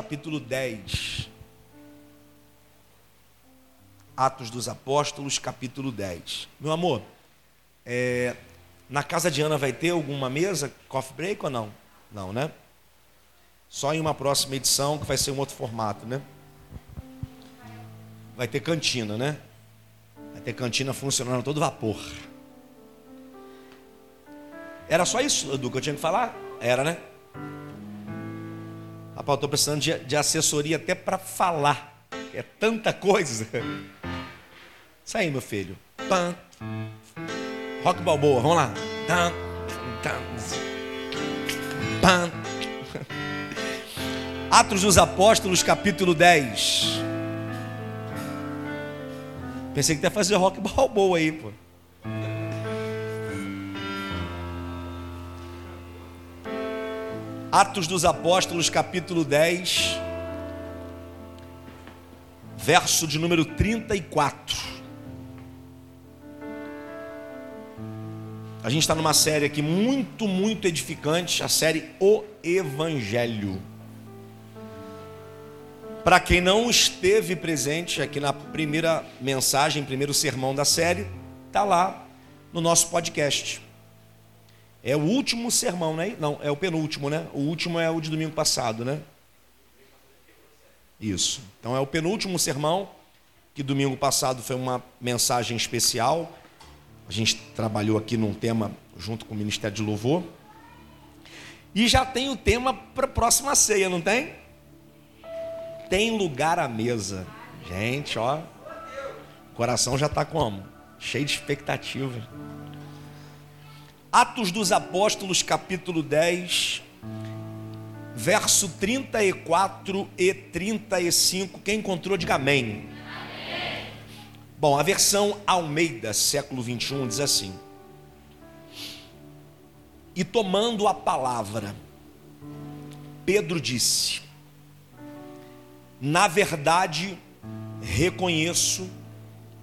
capítulo 10. Atos dos Apóstolos, capítulo 10. Meu amor, é, na casa de Ana vai ter alguma mesa, coffee break ou não? Não, né? Só em uma próxima edição, que vai ser um outro formato, né? Vai ter cantina, né? Vai ter cantina funcionando a todo vapor. Era só isso, Edu, que eu tinha que falar? Era, né? Rapaz, estou precisando de, de, assessoria até para falar. É tanta coisa. Isso aí, meu filho. Pam. Rock Balboa, vamos lá. Pam. Atos dos Apóstolos, capítulo 10. Pensei que ia fazer rock balboa aí, pô. Atos dos Apóstolos, capítulo 10, verso de número 34. A gente está numa série aqui muito, muito edificante, a série O Evangelho. Para quem não esteve presente aqui na primeira mensagem, primeiro sermão da série, está lá no nosso podcast. É o último sermão, né? Não, é o penúltimo, né? O último é o de domingo passado, né? Isso. Então é o penúltimo sermão, que domingo passado foi uma mensagem especial. A gente trabalhou aqui num tema junto com o Ministério de Louvor. E já tem o tema para a próxima ceia, não tem? Tem lugar à mesa. Gente, ó. O coração já está como? Cheio de expectativa. Atos dos Apóstolos, capítulo 10, verso 34 e 35. Quem encontrou, diga amém. amém. Bom, a versão Almeida, século 21, diz assim: E tomando a palavra, Pedro disse: Na verdade, reconheço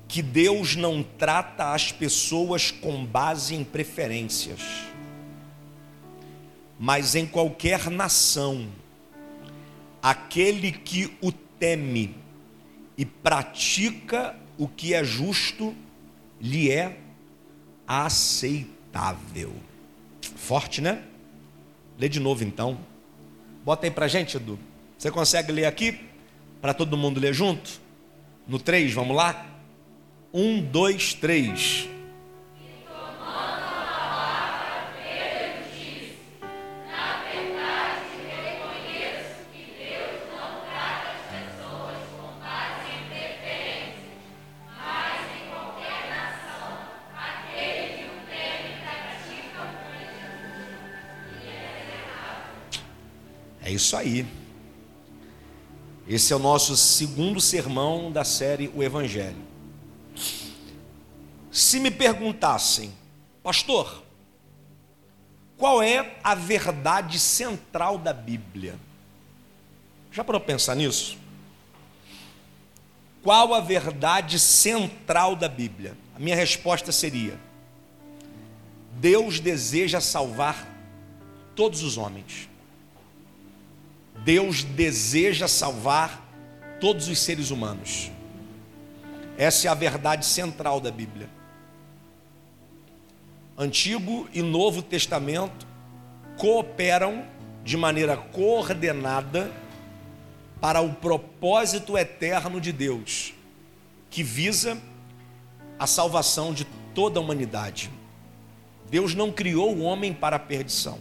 que Deus não trata as pessoas com base em preferências, mas em qualquer nação, aquele que o teme e pratica o que é justo, lhe é aceitável. Forte, né? Lê de novo então. Bota aí pra gente, Edu. Você consegue ler aqui? Para todo mundo ler junto? No 3, vamos lá? Um, dois, três. É isso aí. Esse é o nosso segundo sermão da série O Evangelho. Se me perguntassem, pastor, qual é a verdade central da Bíblia? Já para pensar nisso? Qual a verdade central da Bíblia? A minha resposta seria: Deus deseja salvar todos os homens. Deus deseja salvar todos os seres humanos. Essa é a verdade central da Bíblia. Antigo e Novo Testamento cooperam de maneira coordenada para o propósito eterno de Deus, que visa a salvação de toda a humanidade. Deus não criou o homem para a perdição.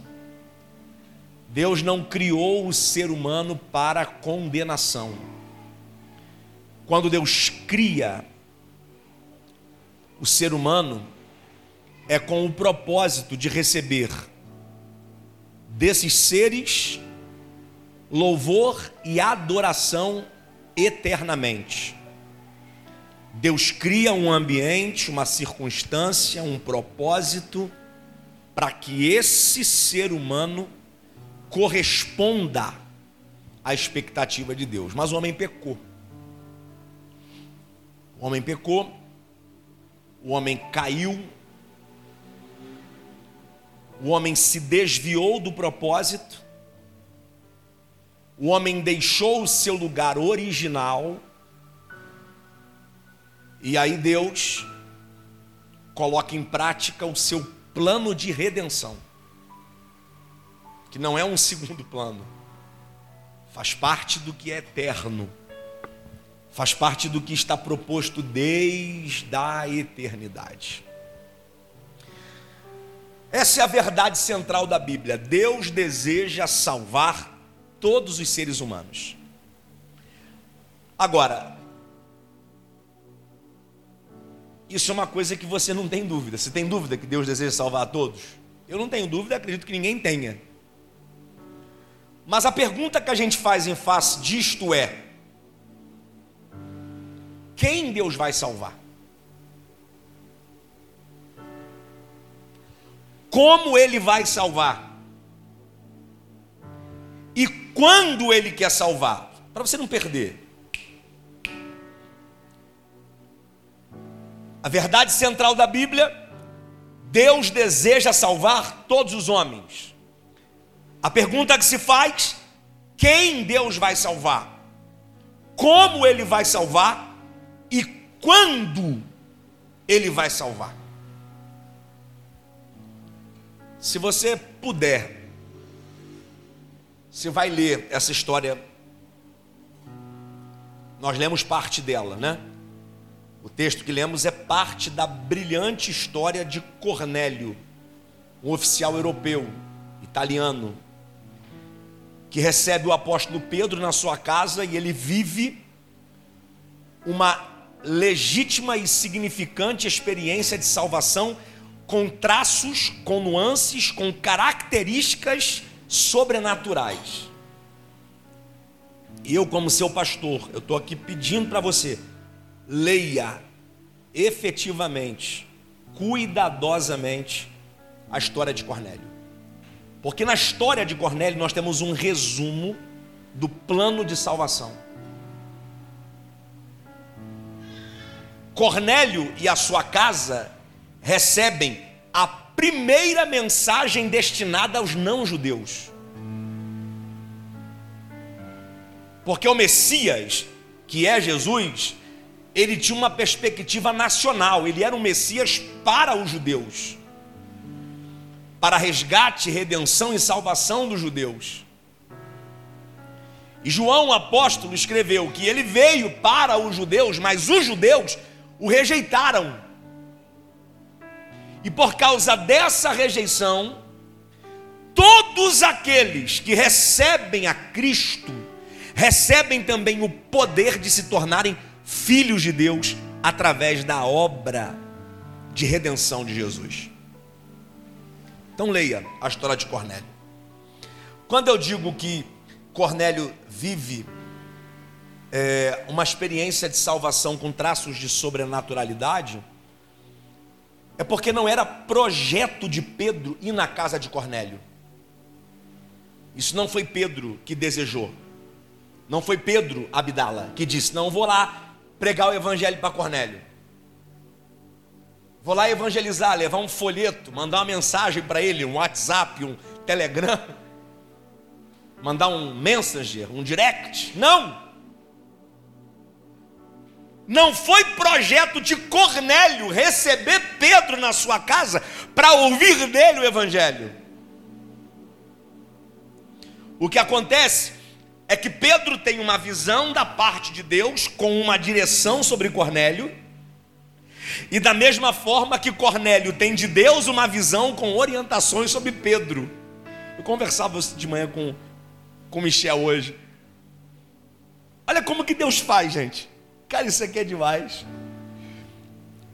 Deus não criou o ser humano para a condenação. Quando Deus cria o ser humano, é com o propósito de receber desses seres louvor e adoração eternamente. Deus cria um ambiente, uma circunstância, um propósito para que esse ser humano corresponda à expectativa de Deus. Mas o homem pecou. O homem pecou, o homem caiu, o homem se desviou do propósito, o homem deixou o seu lugar original, e aí Deus coloca em prática o seu plano de redenção, que não é um segundo plano, faz parte do que é eterno, faz parte do que está proposto desde a eternidade. Essa é a verdade central da Bíblia. Deus deseja salvar todos os seres humanos. Agora, isso é uma coisa que você não tem dúvida. Você tem dúvida que Deus deseja salvar a todos? Eu não tenho dúvida, acredito que ninguém tenha. Mas a pergunta que a gente faz em face disto é: quem Deus vai salvar? Como ele vai salvar e quando ele quer salvar, para você não perder. A verdade central da Bíblia, Deus deseja salvar todos os homens. A pergunta que se faz: quem Deus vai salvar? Como ele vai salvar e quando ele vai salvar? Se você puder, você vai ler essa história. Nós lemos parte dela, né? O texto que lemos é parte da brilhante história de Cornélio, um oficial europeu, italiano, que recebe o apóstolo Pedro na sua casa e ele vive uma legítima e significante experiência de salvação com traços, com nuances, com características sobrenaturais. E eu, como seu pastor, eu estou aqui pedindo para você, leia efetivamente, cuidadosamente a história de Cornélio. Porque na história de Cornélio nós temos um resumo do plano de salvação. Cornélio e a sua casa recebem a primeira mensagem destinada aos não-judeus. Porque o Messias, que é Jesus, ele tinha uma perspectiva nacional, ele era um Messias para os judeus, para resgate, redenção e salvação dos judeus. E João, o apóstolo, escreveu que ele veio para os judeus, mas os judeus o rejeitaram. E por causa dessa rejeição, todos aqueles que recebem a Cristo, recebem também o poder de se tornarem filhos de Deus através da obra de redenção de Jesus. Então leia a história de Cornélio. Quando eu digo que Cornélio vive é, uma experiência de salvação com traços de sobrenaturalidade, é porque não era projeto de Pedro ir na casa de Cornélio. Isso não foi Pedro que desejou. Não foi Pedro Abdala que disse: Não, vou lá pregar o evangelho para Cornélio. Vou lá evangelizar, levar um folheto, mandar uma mensagem para ele, um WhatsApp, um Telegram, mandar um Messenger, um direct. Não! Não foi projeto de Cornélio receber Pedro na sua casa para ouvir dele o Evangelho. O que acontece é que Pedro tem uma visão da parte de Deus com uma direção sobre Cornélio, e da mesma forma que Cornélio tem de Deus uma visão com orientações sobre Pedro. Eu conversava de manhã com, com Michel hoje. Olha como que Deus faz, gente. Cara, isso aqui é demais.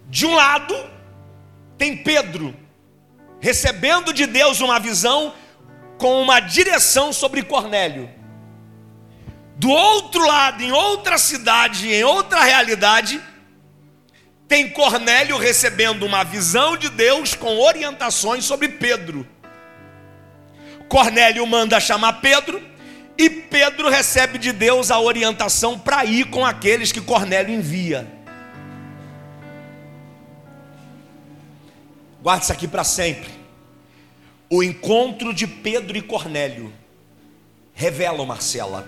De um lado, tem Pedro, recebendo de Deus uma visão com uma direção sobre Cornélio. Do outro lado, em outra cidade, em outra realidade, tem Cornélio recebendo uma visão de Deus com orientações sobre Pedro. Cornélio manda chamar Pedro, e Pedro recebe de Deus a orientação para ir com aqueles que Cornélio envia. Guarde isso aqui para sempre. O encontro de Pedro e Cornélio revelam, Marcela,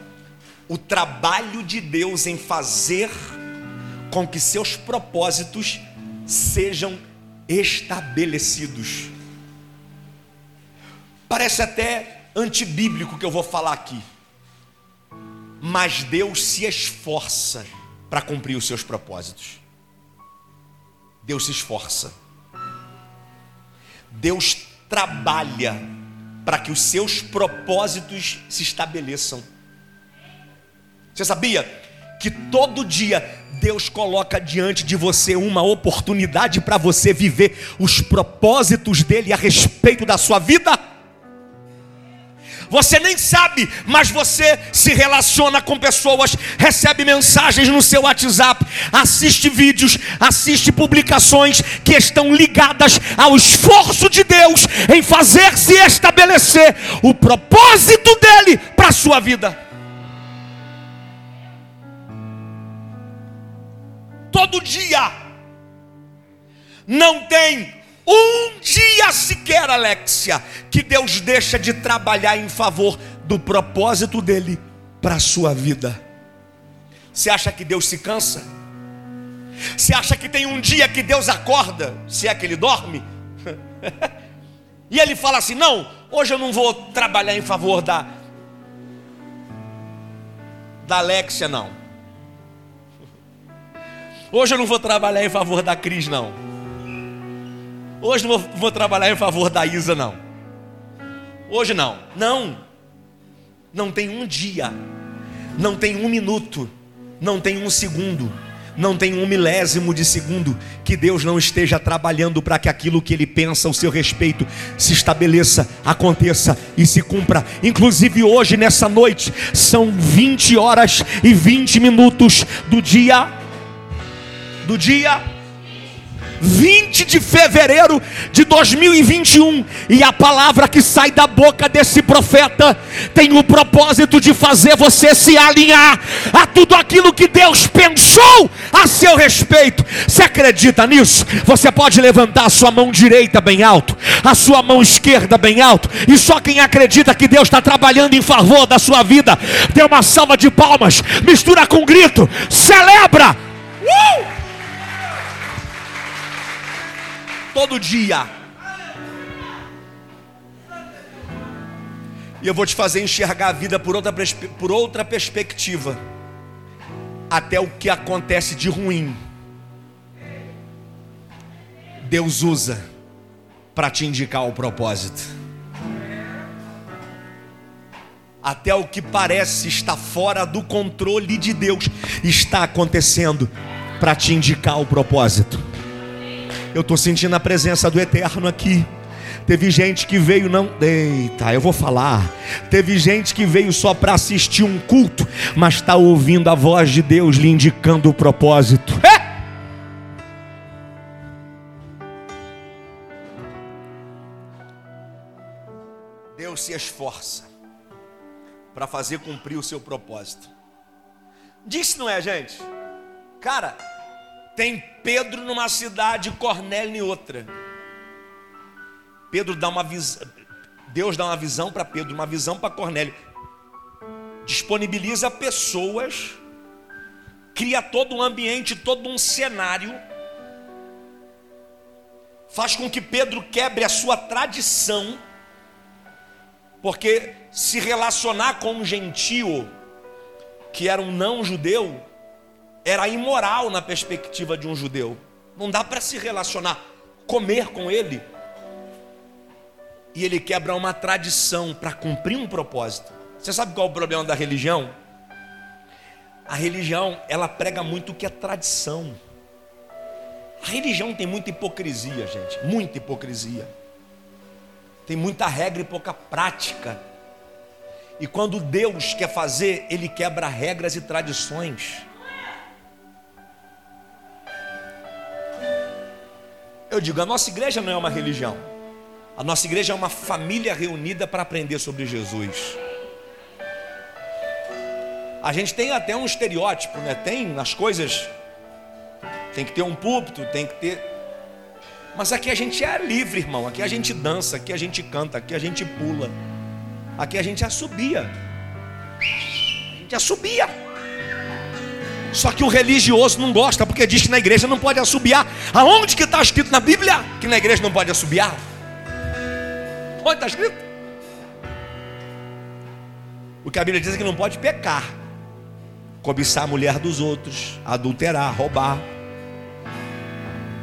o trabalho de Deus em fazer com que seus propósitos sejam estabelecidos. Parece até antibíblico que eu vou falar aqui, mas Deus se esforça para cumprir os seus propósitos. Deus se esforça. Deus trabalha para que os seus propósitos se estabeleçam. Você sabia que todo dia Deus coloca diante de você uma oportunidade para você viver os propósitos dele a respeito da sua vida? Você nem sabe, mas você se relaciona com pessoas, recebe mensagens no seu WhatsApp, assiste vídeos, assiste publicações que estão ligadas ao esforço de Deus em fazer se estabelecer o propósito dele para a sua vida. Todo dia não tem um dia sequer, Alexia, que Deus deixa de trabalhar em favor do propósito dele para a sua vida. Você acha que Deus se cansa? Você acha que tem um dia que Deus acorda, se é que ele dorme? e ele fala assim: Não, hoje eu não vou trabalhar em favor da da Alexia, não. Hoje eu não vou trabalhar em favor da Cris, não. Hoje não vou, vou trabalhar em favor da Isa, não. Hoje não. Não. Não tem um dia. Não tem um minuto. Não tem um segundo. Não tem um milésimo de segundo que Deus não esteja trabalhando para que aquilo que Ele pensa ao seu respeito se estabeleça, aconteça e se cumpra. Inclusive hoje, nessa noite, são 20 horas e 20 minutos do dia. Do dia 20 de fevereiro de 2021, e a palavra que sai da boca desse profeta tem o propósito de fazer você se alinhar a tudo aquilo que Deus pensou a seu respeito. Você acredita nisso? Você pode levantar a sua mão direita bem alto, a sua mão esquerda bem alto, e só quem acredita que Deus está trabalhando em favor da sua vida, dê uma salva de palmas, mistura com um grito, celebra. Uh! Todo dia. E eu vou te fazer enxergar a vida por outra, por outra perspectiva. Até o que acontece de ruim, Deus usa para te indicar o propósito. Até o que parece estar fora do controle de Deus está acontecendo para te indicar o propósito. Eu estou sentindo a presença do Eterno aqui. Teve gente que veio não. Eita, eu vou falar. Teve gente que veio só para assistir um culto, mas está ouvindo a voz de Deus lhe indicando o propósito. É! Deus se esforça para fazer cumprir o seu propósito. Disse, não é, gente? Cara, tem Pedro numa cidade, Cornélio em outra. Pedro dá uma visão, Deus dá uma visão para Pedro, uma visão para Cornélio. Disponibiliza pessoas, cria todo um ambiente, todo um cenário, faz com que Pedro quebre a sua tradição, porque se relacionar com um gentio que era um não judeu, era imoral na perspectiva de um judeu. Não dá para se relacionar, comer com ele. E ele quebra uma tradição para cumprir um propósito. Você sabe qual é o problema da religião? A religião, ela prega muito o que é tradição. A religião tem muita hipocrisia, gente, muita hipocrisia. Tem muita regra e pouca prática. E quando Deus quer fazer, ele quebra regras e tradições. Eu digo, a nossa igreja não é uma religião. A nossa igreja é uma família reunida para aprender sobre Jesus. A gente tem até um estereótipo, né? Tem nas coisas. Tem que ter um púlpito, tem que ter. Mas aqui a gente é livre, irmão. Aqui a gente dança, aqui a gente canta, aqui a gente pula. Aqui a gente assobia. gente assobia. Só que o religioso não gosta, porque diz que na igreja não pode assobiar. Aonde que está escrito na Bíblia que na igreja não pode assobiar? Onde está escrito? O que a Bíblia diz é que não pode pecar, cobiçar a mulher dos outros, adulterar, roubar,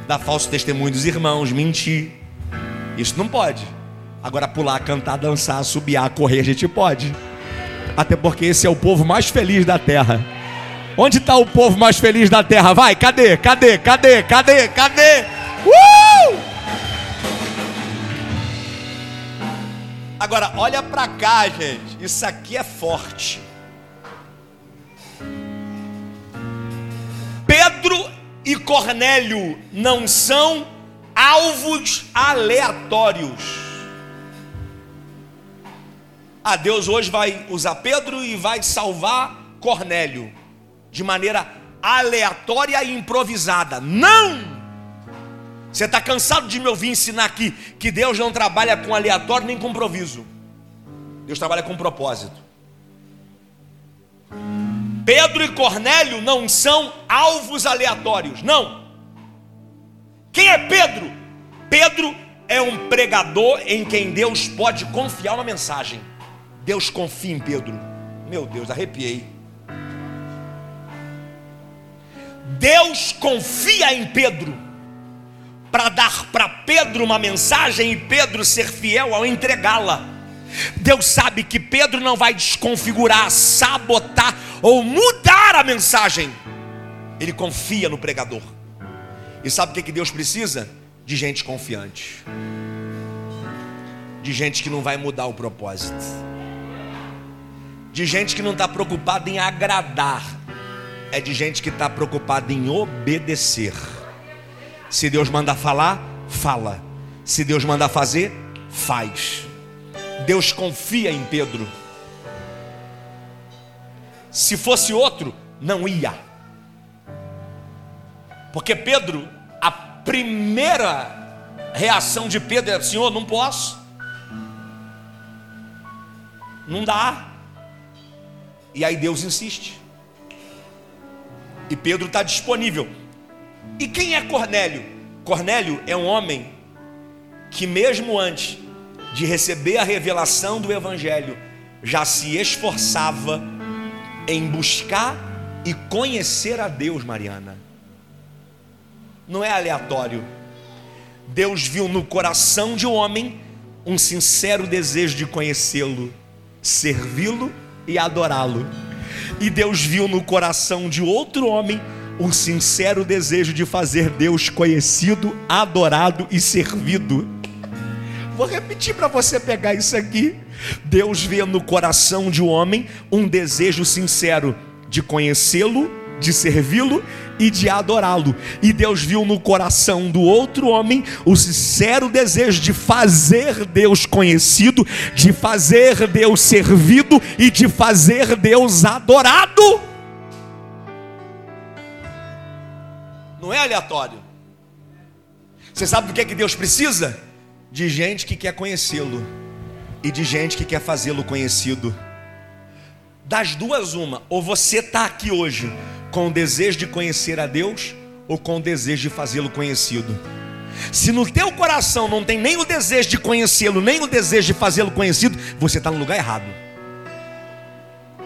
dar falso testemunho dos irmãos, mentir. Isso não pode. Agora pular, cantar, dançar, assobiar, correr, a gente pode. Até porque esse é o povo mais feliz da terra. Onde está o povo mais feliz da terra? Vai, cadê? Cadê? Cadê? Cadê? Cadê? Uh! Agora, olha para cá, gente. Isso aqui é forte. Pedro e Cornélio não são alvos aleatórios. Ah, Deus hoje vai usar Pedro e vai salvar Cornélio de maneira aleatória e improvisada. Não! Você está cansado de me ouvir ensinar aqui que Deus não trabalha com aleatório nem com improviso. Deus trabalha com propósito. Pedro e Cornélio não são alvos aleatórios, não. Quem é Pedro? Pedro é um pregador em quem Deus pode confiar uma mensagem. Deus confia em Pedro. Meu Deus, arrepiei. Deus confia em Pedro para dar para Pedro uma mensagem e Pedro ser fiel ao entregá-la. Deus sabe que Pedro não vai desconfigurar, sabotar ou mudar a mensagem. Ele confia no pregador. E sabe o que Deus precisa? De gente confiante. De gente que não vai mudar o propósito. De gente que não está preocupada em agradar é de gente que está preocupada em obedecer. Se Deus manda falar, fala. Se Deus manda fazer, faz. Deus confia em Pedro. Se fosse outro, não ia. Porque Pedro, a primeira reação de Pedro é: Senhor, não posso. Não dá. E aí Deus insiste. E Pedro está disponível. E quem é Cornélio? Cornélio é um homem que, mesmo antes de receber a revelação do Evangelho, já se esforçava em buscar e conhecer a Deus, Mariana. Não é aleatório. Deus viu no coração de um homem um sincero desejo de conhecê-lo, servi-lo e adorá-lo. E Deus viu no coração de outro homem um sincero desejo de fazer Deus conhecido, adorado e servido. Vou repetir para você pegar isso aqui. Deus vê no coração de um homem um desejo sincero de conhecê-lo, de servi-lo e de adorá-lo. E Deus viu no coração do outro homem o sincero desejo de fazer Deus conhecido, de fazer Deus servido e de fazer Deus adorado. Não é aleatório. Você sabe do que é que Deus precisa? De gente que quer conhecê-lo e de gente que quer fazê-lo conhecido. Das duas, uma, ou você está aqui hoje com o desejo de conhecer a Deus ou com o desejo de fazê-lo conhecido. Se no teu coração não tem nem o desejo de conhecê-lo, nem o desejo de fazê-lo conhecido, você está no lugar errado.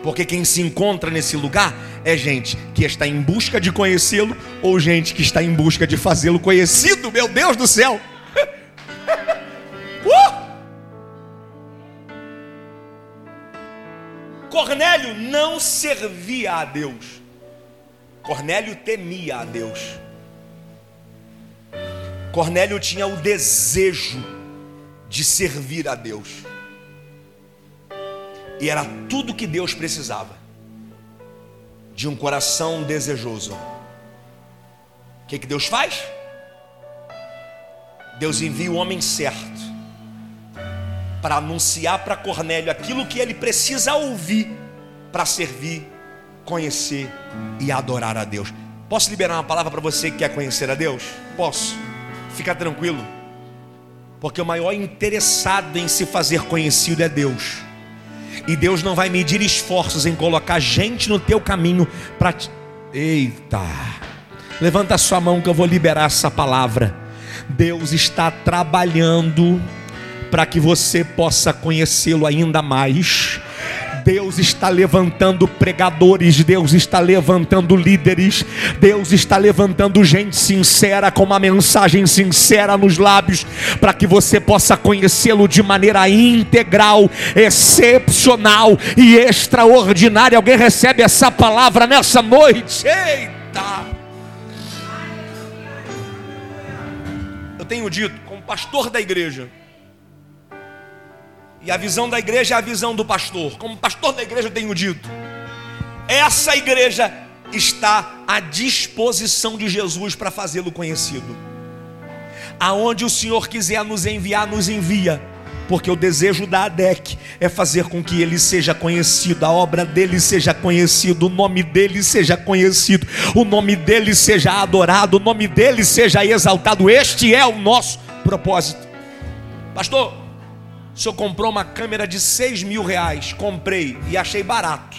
Porque quem se encontra nesse lugar é gente que está em busca de conhecê-lo ou gente que está em busca de fazê-lo conhecido. Meu Deus do céu! uh! Cornélio não servia a Deus. Cornélio temia a Deus. Cornélio tinha o desejo de servir a Deus. E era tudo que Deus precisava. De um coração desejoso. O que, que Deus faz? Deus envia o homem certo para anunciar para Cornélio aquilo que ele precisa ouvir para servir conhecer e adorar a Deus. Posso liberar uma palavra para você que quer conhecer a Deus? Posso. Fica tranquilo. Porque o maior interessado em se fazer conhecido é Deus. E Deus não vai medir esforços em colocar gente no teu caminho para te... Eita. Levanta a sua mão que eu vou liberar essa palavra. Deus está trabalhando para que você possa conhecê-lo ainda mais Deus está levantando pregadores, Deus está levantando líderes, Deus está levantando gente sincera, com uma mensagem sincera nos lábios, para que você possa conhecê-lo de maneira integral, excepcional e extraordinária. Alguém recebe essa palavra nessa noite? Eita! Eu tenho dito, como pastor da igreja, e a visão da igreja é a visão do pastor. Como pastor da igreja eu tenho dito. Essa igreja está à disposição de Jesus para fazê-lo conhecido. Aonde o Senhor quiser nos enviar, nos envia. Porque o desejo da ADEC é fazer com que ele seja conhecido, a obra dele seja conhecido, o nome dele seja conhecido, o nome dele seja adorado, o nome dele seja exaltado. Este é o nosso propósito. Pastor, o senhor comprou uma câmera de 6 mil reais. Comprei e achei barato.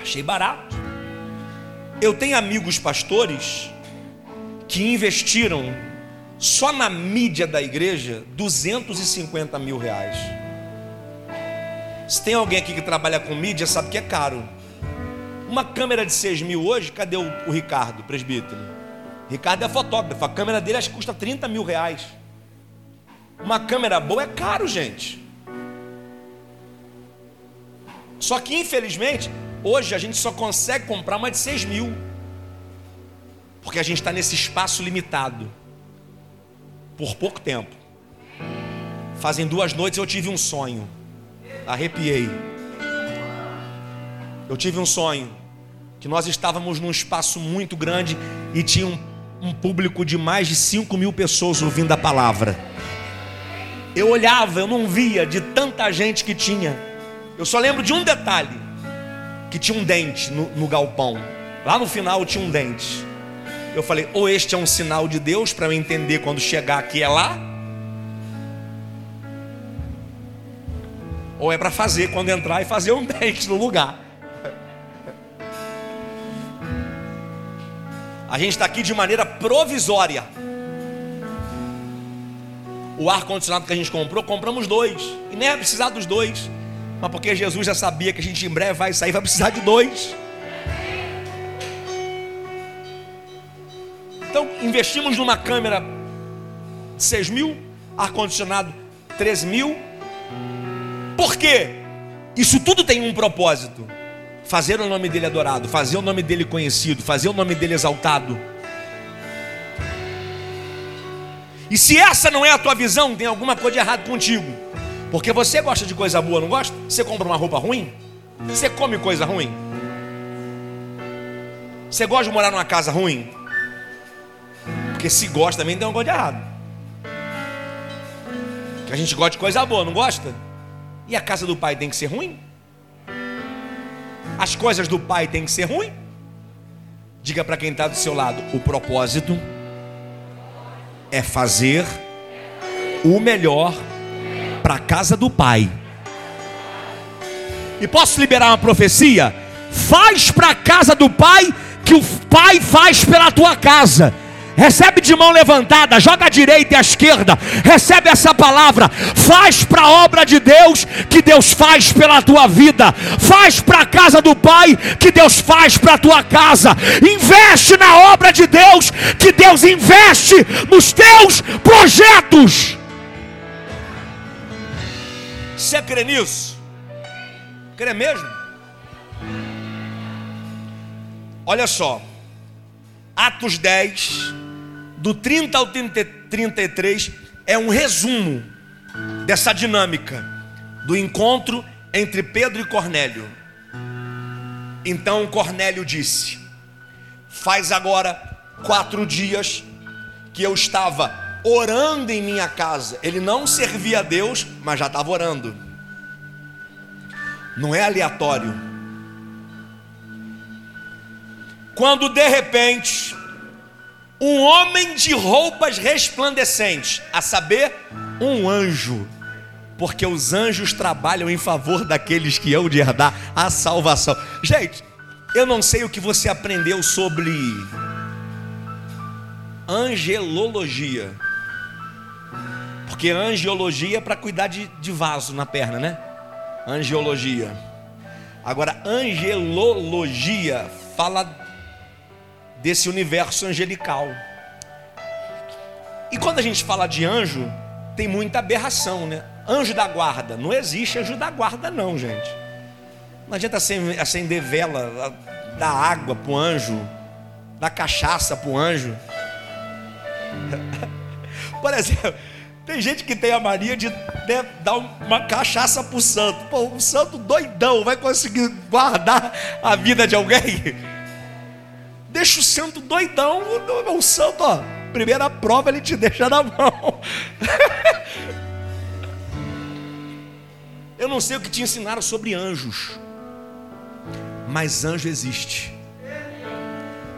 Achei barato. Eu tenho amigos pastores que investiram só na mídia da igreja 250 mil reais. Se tem alguém aqui que trabalha com mídia, sabe que é caro. Uma câmera de 6 mil hoje, cadê o, o Ricardo, presbítero? Ricardo é fotógrafo, a câmera dele acho que custa 30 mil reais. Uma câmera boa é caro, gente. Só que infelizmente, hoje a gente só consegue comprar uma de 6 mil. Porque a gente está nesse espaço limitado. Por pouco tempo. Fazem duas noites eu tive um sonho. Arrepiei. Eu tive um sonho. Que nós estávamos num espaço muito grande e tinha um, um público de mais de 5 mil pessoas ouvindo a palavra. Eu olhava, eu não via de tanta gente que tinha. Eu só lembro de um detalhe: que tinha um dente no, no galpão. Lá no final tinha um dente. Eu falei, ou este é um sinal de Deus para eu entender quando chegar aqui é lá, ou é para fazer quando entrar e fazer um dente no lugar. A gente está aqui de maneira provisória. O ar-condicionado que a gente comprou, compramos dois. E nem ia precisar dos dois. Mas porque Jesus já sabia que a gente em breve vai sair, vai precisar de dois. Então, investimos numa câmera 6 mil, ar-condicionado 13 mil. Por quê? Isso tudo tem um propósito: fazer o nome dele adorado, fazer o nome dele conhecido, fazer o nome dele exaltado. E se essa não é a tua visão, tem alguma coisa de errado contigo. Porque você gosta de coisa boa, não gosta? Você compra uma roupa ruim? Você come coisa ruim? Você gosta de morar numa casa ruim? Porque se gosta também tem uma coisa de errado. Que a gente gosta de coisa boa, não gosta? E a casa do pai tem que ser ruim? As coisas do pai tem que ser ruim? Diga para quem está do seu lado: o propósito é fazer o melhor para a casa do Pai. E posso liberar uma profecia? Faz para a casa do Pai que o Pai faz pela tua casa recebe de mão levantada, joga à direita e à esquerda, recebe essa palavra, faz para a obra de Deus que Deus faz pela tua vida, faz para a casa do Pai que Deus faz para a tua casa, investe na obra de Deus que Deus investe nos teus projetos. Você crê nisso? Crê mesmo? Olha só, Atos 10, do 30 ao 30, 33 é um resumo dessa dinâmica do encontro entre Pedro e Cornélio. Então Cornélio disse: Faz agora quatro dias que eu estava orando em minha casa. Ele não servia a Deus, mas já estava orando. Não é aleatório. Quando de repente um homem de roupas resplandecentes, a saber, um anjo. porque os anjos trabalham em favor daqueles que hão de herdar a salvação. Gente, eu não sei o que você aprendeu sobre angelologia. Porque angiologia é para cuidar de, de vaso na perna, né? Angiologia. Agora, angelologia fala desse universo angelical. E quando a gente fala de anjo, tem muita aberração, né? Anjo da guarda. Não existe anjo da guarda, não, gente. Não adianta acender vela, dar água para o anjo, dar cachaça para o anjo. Por exemplo, tem gente que tem a mania de né, dar uma cachaça para o santo. Pô, o santo doidão vai conseguir guardar a vida de alguém? Deixa o santo doidão, o santo, ó, primeira prova ele te deixa na mão. Eu não sei o que te ensinaram sobre anjos, mas anjo existe.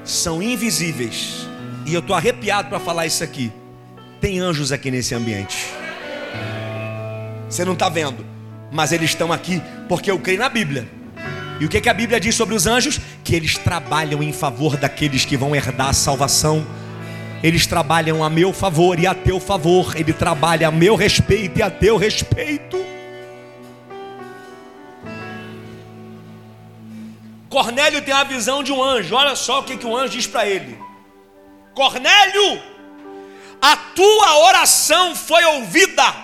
São invisíveis. E eu estou arrepiado para falar isso aqui. Tem anjos aqui nesse ambiente. Você não está vendo, mas eles estão aqui porque eu creio na Bíblia. E o que, que a Bíblia diz sobre os anjos? Que eles trabalham em favor daqueles que vão herdar a salvação. Eles trabalham a meu favor e a teu favor. Ele trabalha a meu respeito e a teu respeito. Cornélio tem a visão de um anjo. Olha só o que, que o anjo diz para ele: Cornélio, a tua oração foi ouvida,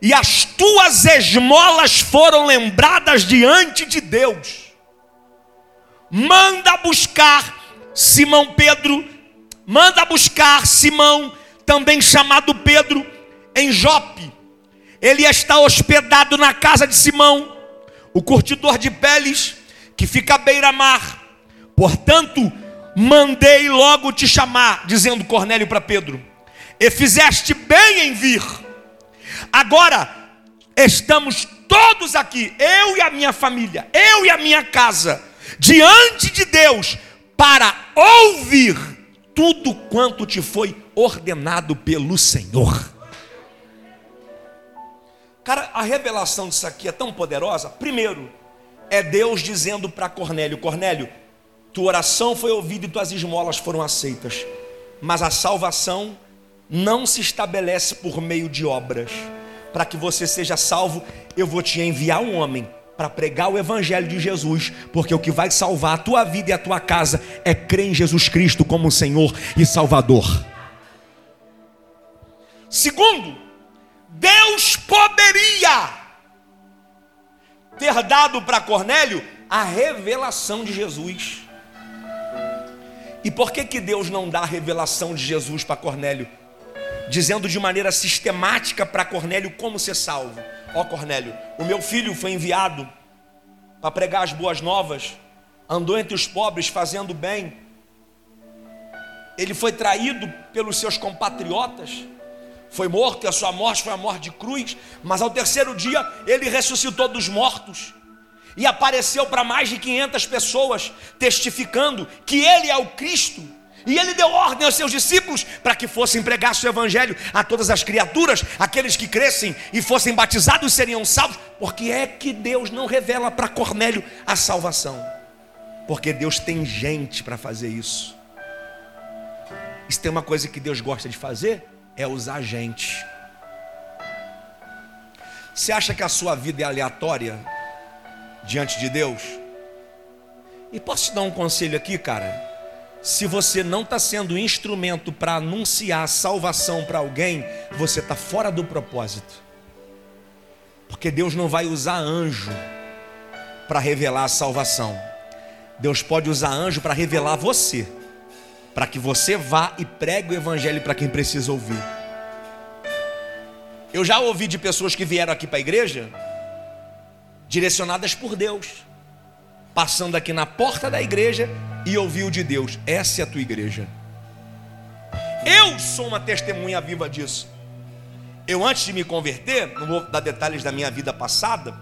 e as tuas esmolas foram lembradas diante de Deus. Manda buscar Simão Pedro, manda buscar Simão, também chamado Pedro, em Jope. Ele está hospedado na casa de Simão, o curtidor de peles que fica à beira-mar. Portanto, mandei logo te chamar, dizendo Cornélio para Pedro: E fizeste bem em vir. Agora estamos todos aqui, eu e a minha família, eu e a minha casa, diante de Deus, para ouvir tudo quanto te foi ordenado pelo Senhor. Cara, a revelação disso aqui é tão poderosa. Primeiro, é Deus dizendo para Cornélio: Cornélio, tua oração foi ouvida e tuas esmolas foram aceitas, mas a salvação não se estabelece por meio de obras. Para que você seja salvo, eu vou te enviar um homem para pregar o evangelho de Jesus, porque o que vai salvar a tua vida e a tua casa é crer em Jesus Cristo como Senhor e Salvador. Segundo, Deus poderia ter dado para Cornélio a revelação de Jesus. E por que, que Deus não dá a revelação de Jesus para Cornélio? Dizendo de maneira sistemática para Cornélio como ser salvo. Ó Cornélio, o meu filho foi enviado para pregar as boas novas, andou entre os pobres fazendo bem. Ele foi traído pelos seus compatriotas, foi morto e a sua morte foi a morte de cruz, mas ao terceiro dia ele ressuscitou dos mortos e apareceu para mais de 500 pessoas, testificando que ele é o Cristo. E ele deu ordem aos seus discípulos para que fossem pregar seu evangelho a todas as criaturas, aqueles que crescem e fossem batizados seriam salvos. Porque é que Deus não revela para Cornélio a salvação? Porque Deus tem gente para fazer isso. Isso tem uma coisa que Deus gosta de fazer, é usar gente. Você acha que a sua vida é aleatória diante de Deus? E posso te dar um conselho aqui, cara? Se você não está sendo instrumento para anunciar salvação para alguém, você está fora do propósito. Porque Deus não vai usar anjo para revelar a salvação. Deus pode usar anjo para revelar você para que você vá e pregue o evangelho para quem precisa ouvir. Eu já ouvi de pessoas que vieram aqui para a igreja, direcionadas por Deus, passando aqui na porta da igreja e ouviu de Deus: essa é a tua igreja. Eu sou uma testemunha viva disso. Eu, antes de me converter, não vou dar detalhes da minha vida passada,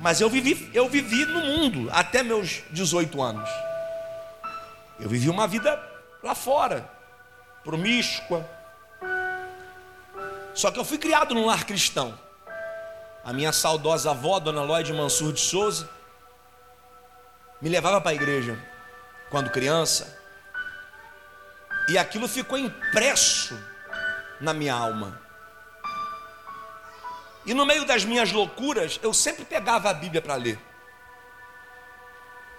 mas eu vivi, eu vivi no mundo até meus 18 anos. Eu vivi uma vida lá fora, promíscua. Só que eu fui criado num lar cristão. A minha saudosa avó, Dona Lloyd Mansur de Souza, me levava para a igreja quando criança. E aquilo ficou impresso na minha alma. E no meio das minhas loucuras, eu sempre pegava a Bíblia para ler.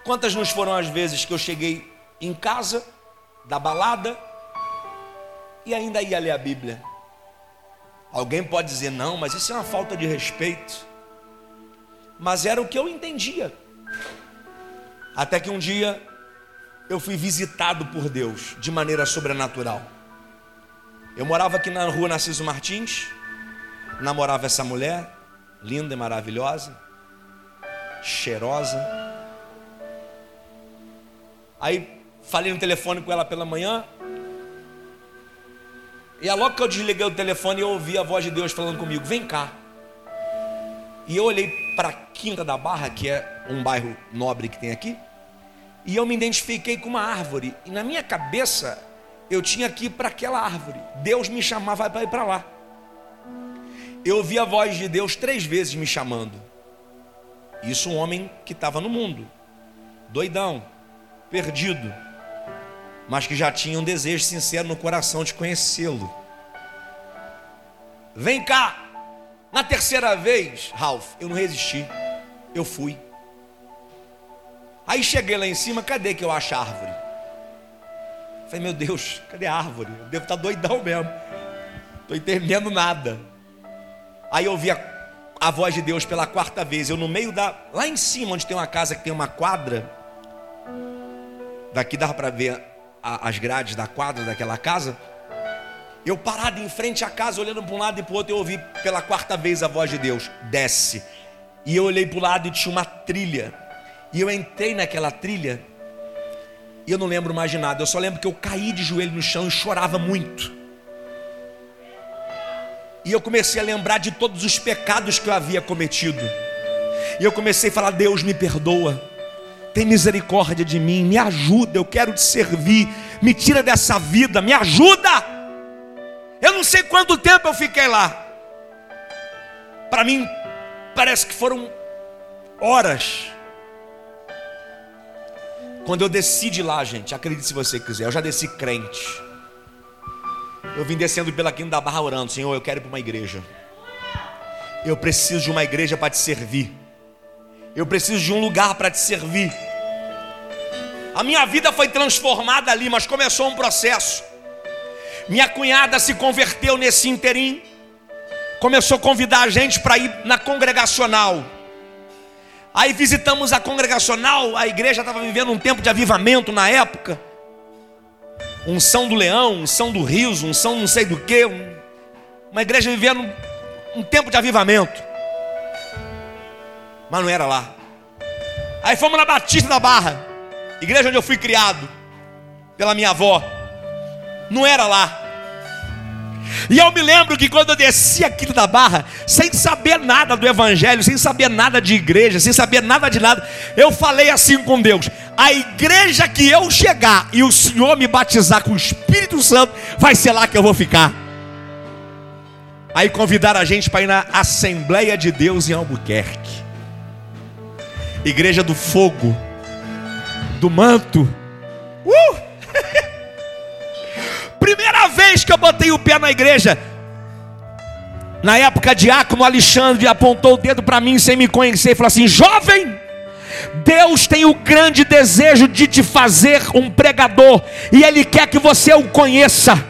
Quantas nos foram as vezes que eu cheguei em casa, da balada, e ainda ia ler a Bíblia? Alguém pode dizer, não, mas isso é uma falta de respeito. Mas era o que eu entendia. Até que um dia eu fui visitado por Deus de maneira sobrenatural. Eu morava aqui na rua Narciso Martins, namorava essa mulher, linda e maravilhosa, cheirosa. Aí falei no telefone com ela pela manhã. E logo que eu desliguei o telefone, eu ouvi a voz de Deus falando comigo: Vem cá. E eu olhei para a Quinta da Barra, que é um bairro nobre que tem aqui, e eu me identifiquei com uma árvore. E na minha cabeça, eu tinha que ir para aquela árvore. Deus me chamava para ir para lá. Eu ouvi a voz de Deus três vezes me chamando. Isso um homem que estava no mundo, doidão, perdido, mas que já tinha um desejo sincero no coração de conhecê-lo. Vem cá! Na terceira vez, Ralph, eu não resisti, eu fui. Aí cheguei lá em cima, cadê que eu acho a árvore? Falei, meu Deus, cadê a árvore? Eu devo estar doidão mesmo. Estou entendendo nada. Aí eu ouvi a, a, voz de Deus pela quarta vez. Eu no meio da. Lá em cima, onde tem uma casa que tem uma quadra. Daqui dava para ver a, as grades da quadra daquela casa. Eu parado em frente à casa, olhando para um lado e para o outro, eu ouvi pela quarta vez a voz de Deus: desce. E eu olhei para o lado e tinha uma trilha. E eu entrei naquela trilha e eu não lembro mais de nada. Eu só lembro que eu caí de joelho no chão e chorava muito. E eu comecei a lembrar de todos os pecados que eu havia cometido. E eu comecei a falar: Deus me perdoa. Tem misericórdia de mim, me ajuda, eu quero te servir. Me tira dessa vida, me ajuda. Eu não sei quanto tempo eu fiquei lá. Para mim, parece que foram horas. Quando eu desci de lá, gente, acredite se você quiser, eu já desci crente. Eu vim descendo pela quinta da barra orando, Senhor, eu quero ir para uma igreja. Eu preciso de uma igreja para te servir. Eu preciso de um lugar para te servir. A minha vida foi transformada ali, mas começou um processo. Minha cunhada se converteu nesse interim. Começou a convidar a gente para ir na congregacional. Aí visitamos a congregacional, a igreja estava vivendo um tempo de avivamento na época. Unção do leão, unção do riso, unção não sei do que. Uma igreja vivendo um, um tempo de avivamento. Mas não era lá. Aí fomos na Batista da Barra, igreja onde eu fui criado, pela minha avó. Não era lá. E eu me lembro que quando eu desci aqui da barra, sem saber nada do Evangelho, sem saber nada de igreja, sem saber nada de nada, eu falei assim com Deus: a igreja que eu chegar e o Senhor me batizar com o Espírito Santo, vai ser lá que eu vou ficar. Aí convidaram a gente para ir na Assembleia de Deus em Albuquerque, Igreja do Fogo, do Manto. Uh! Que eu botei o pé na igreja, na época, diácono Alexandre apontou o dedo para mim sem me conhecer e falou assim: Jovem, Deus tem o grande desejo de te fazer um pregador, e Ele quer que você o conheça.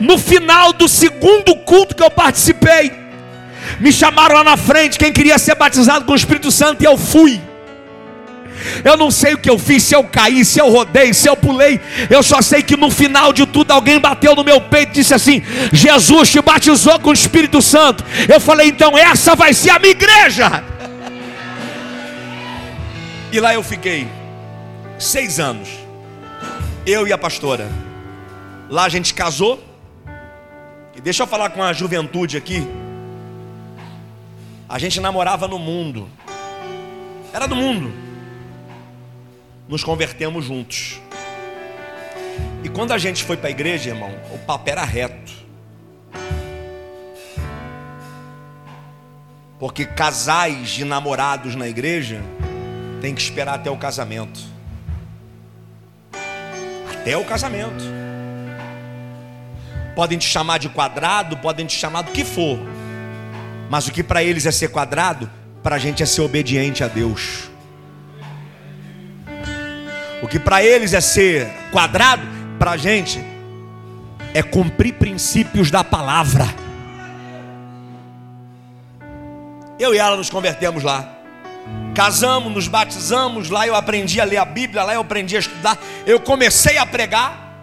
No final do segundo culto que eu participei, me chamaram lá na frente, quem queria ser batizado com o Espírito Santo, e eu fui. Eu não sei o que eu fiz, se eu caí, se eu rodei, se eu pulei. Eu só sei que no final de tudo alguém bateu no meu peito e disse assim: Jesus te batizou com o Espírito Santo. Eu falei, então essa vai ser a minha igreja. E lá eu fiquei seis anos. Eu e a pastora. Lá a gente casou. E deixa eu falar com a juventude aqui. A gente namorava no mundo. Era do mundo nos convertemos juntos. E quando a gente foi para a igreja, irmão, o papo era reto. Porque casais de namorados na igreja tem que esperar até o casamento. Até o casamento. Podem te chamar de quadrado, podem te chamar do que for. Mas o que para eles é ser quadrado, para a gente é ser obediente a Deus. O que para eles é ser quadrado, para a gente é cumprir princípios da palavra. Eu e ela nos convertemos lá. Casamos, nos batizamos, lá eu aprendi a ler a Bíblia, lá eu aprendi a estudar. Eu comecei a pregar.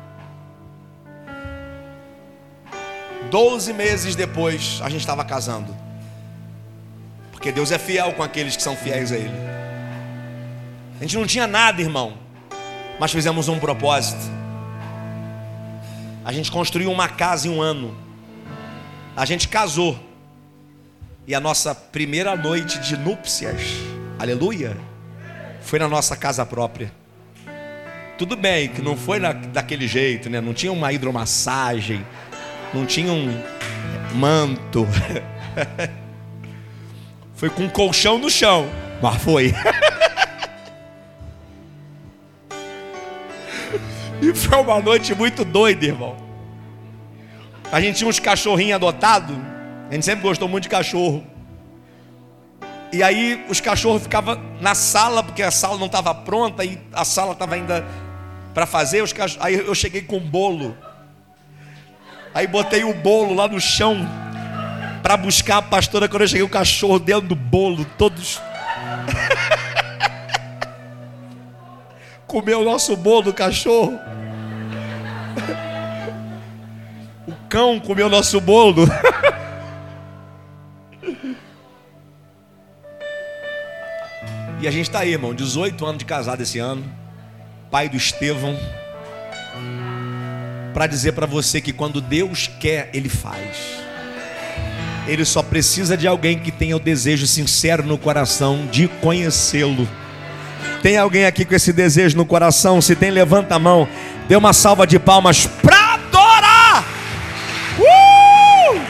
Doze meses depois, a gente estava casando. Porque Deus é fiel com aqueles que são fiéis a Ele. A gente não tinha nada, irmão, mas fizemos um propósito. A gente construiu uma casa em um ano. A gente casou. E a nossa primeira noite de núpcias, aleluia, foi na nossa casa própria. Tudo bem que não foi na, daquele jeito, né? Não tinha uma hidromassagem, não tinha um manto. foi com um colchão no chão, mas foi. e foi uma noite muito doida, irmão. A gente tinha uns cachorrinhos adotados a gente sempre gostou muito de cachorro. E aí os cachorros ficavam na sala, porque a sala não estava pronta e a sala estava ainda para fazer. Os. Aí eu cheguei com um bolo. Aí botei o bolo lá no chão para buscar a pastora. Quando eu cheguei, o cachorro dentro do bolo, todos. Comeu o nosso bolo do cachorro. O cão comeu o nosso bolo. E a gente está aí, irmão, 18 anos de casado esse ano, pai do Estevão, para dizer para você que quando Deus quer, Ele faz. Ele só precisa de alguém que tenha o desejo sincero no coração de conhecê-lo. Tem alguém aqui com esse desejo no coração? Se tem, levanta a mão. Dê uma salva de palmas para adorar. Uh!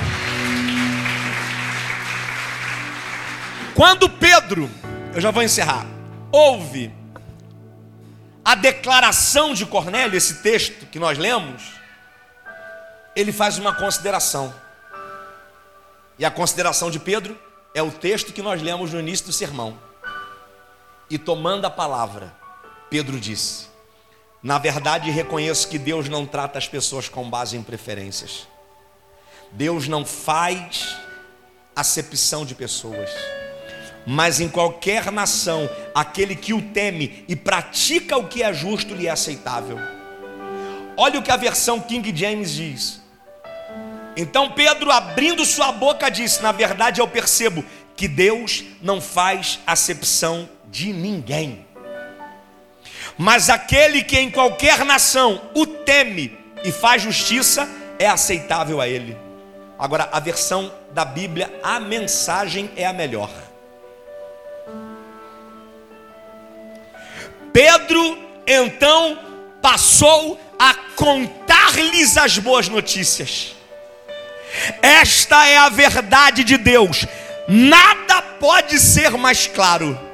Quando Pedro eu já vou encerrar. Houve a declaração de Cornélio, esse texto que nós lemos, ele faz uma consideração. E a consideração de Pedro é o texto que nós lemos no início do sermão. E tomando a palavra, Pedro disse: Na verdade, reconheço que Deus não trata as pessoas com base em preferências. Deus não faz acepção de pessoas mas em qualquer nação, aquele que o teme e pratica o que é justo lhe é aceitável. Olha o que a versão King James diz. Então Pedro, abrindo sua boca, disse: Na verdade, eu percebo que Deus não faz acepção de ninguém. Mas aquele que em qualquer nação o teme e faz justiça é aceitável a ele. Agora, a versão da Bíblia, a mensagem é a melhor. Pedro então passou a contar-lhes as boas notícias. Esta é a verdade de Deus. Nada pode ser mais claro.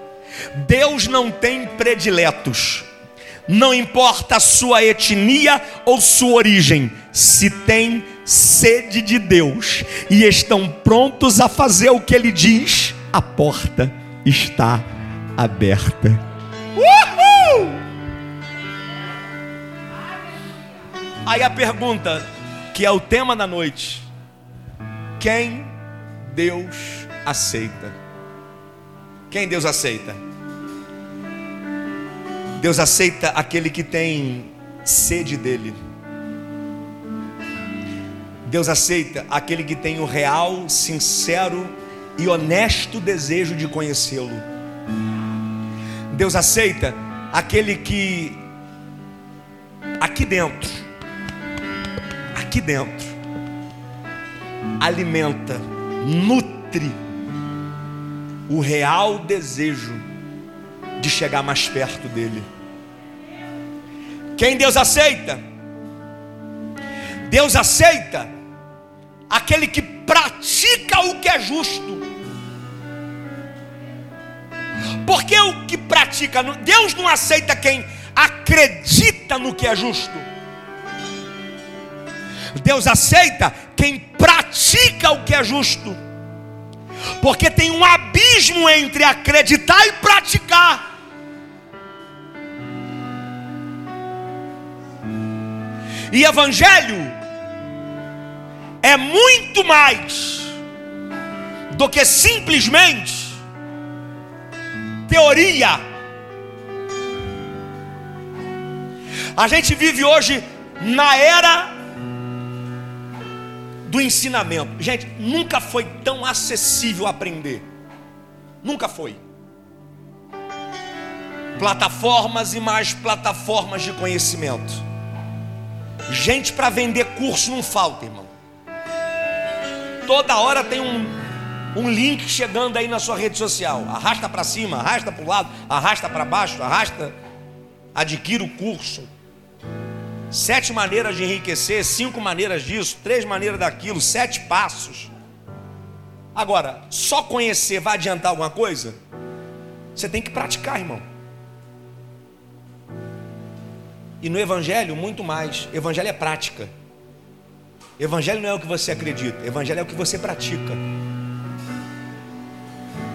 Deus não tem prediletos. Não importa a sua etnia ou sua origem, se tem sede de Deus e estão prontos a fazer o que ele diz, a porta está aberta. Uh! Aí a pergunta, que é o tema da noite: quem Deus aceita? Quem Deus aceita? Deus aceita aquele que tem sede dele. Deus aceita aquele que tem o real, sincero e honesto desejo de conhecê-lo. Deus aceita aquele que aqui dentro aqui dentro alimenta, nutre o real desejo de chegar mais perto dele. Quem Deus aceita? Deus aceita aquele que pratica o que é justo Porque o que pratica, Deus não aceita quem acredita no que é justo. Deus aceita quem pratica o que é justo. Porque tem um abismo entre acreditar e praticar. E evangelho é muito mais do que simplesmente teoria. A gente vive hoje na era do ensinamento. Gente, nunca foi tão acessível aprender. Nunca foi. Plataformas e mais plataformas de conhecimento. Gente para vender curso não falta, irmão. Toda hora tem um, um link chegando aí na sua rede social. Arrasta para cima, arrasta para o lado, arrasta para baixo, arrasta. Adquira o curso. Sete maneiras de enriquecer, cinco maneiras disso, três maneiras daquilo, sete passos. Agora, só conhecer vai adiantar alguma coisa? Você tem que praticar, irmão. E no Evangelho, muito mais. Evangelho é prática. Evangelho não é o que você acredita, Evangelho é o que você pratica.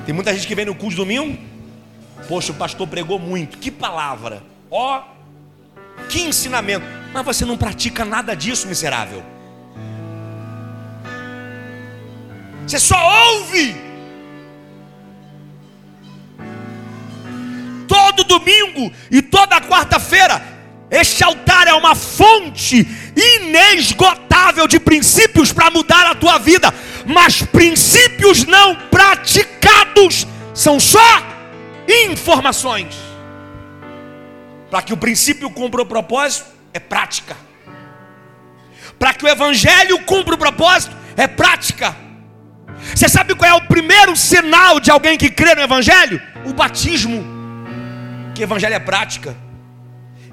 Tem muita gente que vem no de domingo, poxa, o pastor pregou muito, que palavra, ó, que ensinamento, mas você não pratica nada disso, miserável. Você só ouve. Todo domingo e toda quarta-feira este altar é uma fonte inesgotável de princípios para mudar a tua vida, mas princípios não praticados são só informações. Para que o princípio cumpra o propósito, é prática. Para que o evangelho cumpra o propósito, é prática. Você sabe qual é o primeiro sinal de alguém que crê no evangelho? O batismo. Que evangelho é prática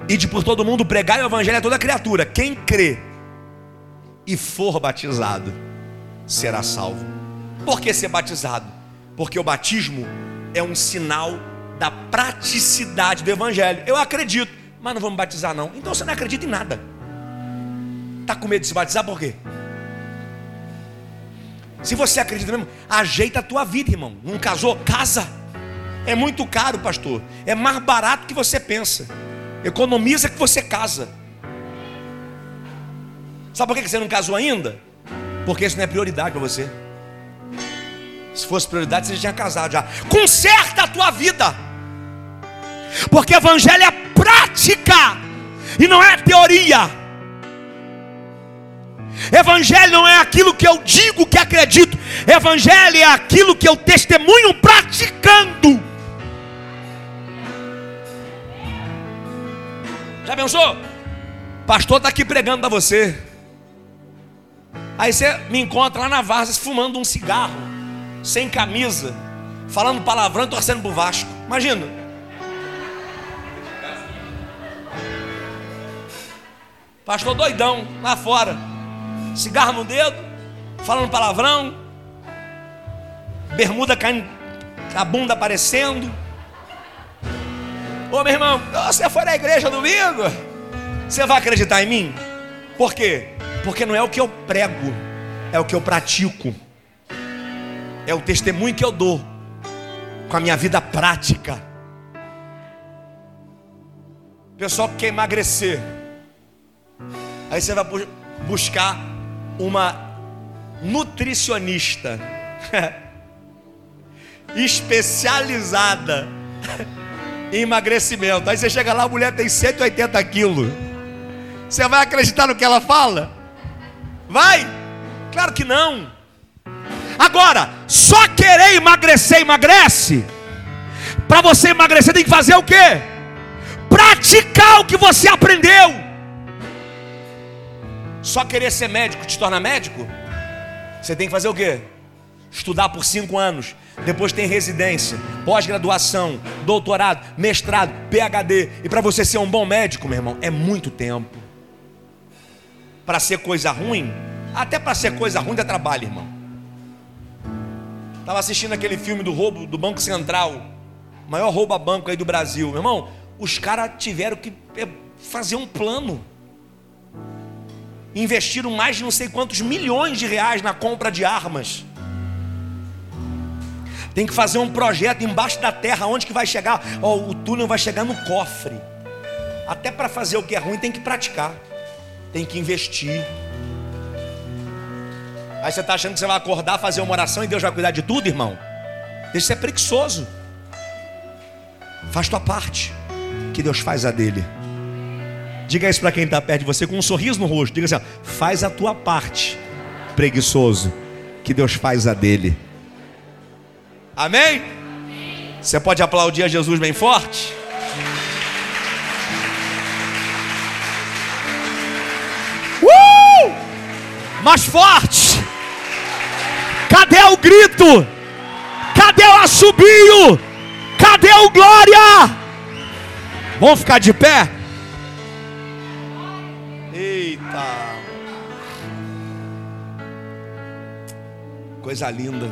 e de por todo mundo pregar o evangelho a toda criatura. Quem crê e for batizado será salvo. Por que ser batizado? Porque o batismo é um sinal da praticidade do evangelho. Eu acredito, mas não vamos batizar não. Então você não acredita em nada. Está com medo de se batizar por quê? Se você acredita mesmo, ajeita a tua vida, irmão. Não casou? Casa. É muito caro, pastor. É mais barato que você pensa. Economiza que você casa. Sabe por que você não casou ainda? Porque isso não é prioridade para você. Se fosse prioridade, você já tinha casado já. Conserta a tua vida. Porque evangelho é prática e não é teoria. Evangelho não é aquilo que eu digo que acredito. Evangelho é aquilo que eu testemunho praticando. Já pensou? Pastor está aqui pregando para você. Aí você me encontra lá na Varsa fumando um cigarro, sem camisa, falando palavrão e torcendo pro Vasco. Imagina. Pastor doidão lá fora, cigarro no dedo, falando palavrão, bermuda caindo, a bunda aparecendo. Ô meu irmão, você foi na igreja domingo? Você vai acreditar em mim? Por quê? Porque não é o que eu prego, é o que eu pratico, é o testemunho que eu dou com a minha vida prática. Pessoal que quer emagrecer, aí você vai buscar uma nutricionista especializada emagrecimento. Aí você chega lá, a mulher tem 180 quilos. Você vai acreditar no que ela fala? Vai? Claro que não. Agora, só querer emagrecer, emagrece. Para você emagrecer, tem que fazer o quê? Praticar o que você aprendeu. Só querer ser médico te torna médico? Você tem que fazer o quê? Estudar por cinco anos, depois tem residência, pós-graduação, doutorado, mestrado, PhD. E para você ser um bom médico, meu irmão, é muito tempo. Para ser coisa ruim, até para ser coisa ruim dá trabalho, irmão. Estava assistindo aquele filme do roubo do Banco Central, maior rouba banco aí do Brasil, meu irmão. Os caras tiveram que é, fazer um plano. Investiram mais de não sei quantos milhões de reais na compra de armas. Tem que fazer um projeto embaixo da terra, onde que vai chegar? Oh, o túnel vai chegar no cofre. Até para fazer o que é ruim tem que praticar, tem que investir. Aí você está achando que você vai acordar, fazer uma oração e Deus vai cuidar de tudo, irmão? Deixa ser preguiçoso. Faz tua parte, que Deus faz a dele. Diga isso para quem está perto de você com um sorriso no rosto. Diga assim: faz a tua parte, preguiçoso, que Deus faz a dele. Amém? Você pode aplaudir a Jesus bem forte? Uh! Mais forte! Cadê o grito? Cadê o assobio? Cadê o glória? Vamos ficar de pé? Coisa linda.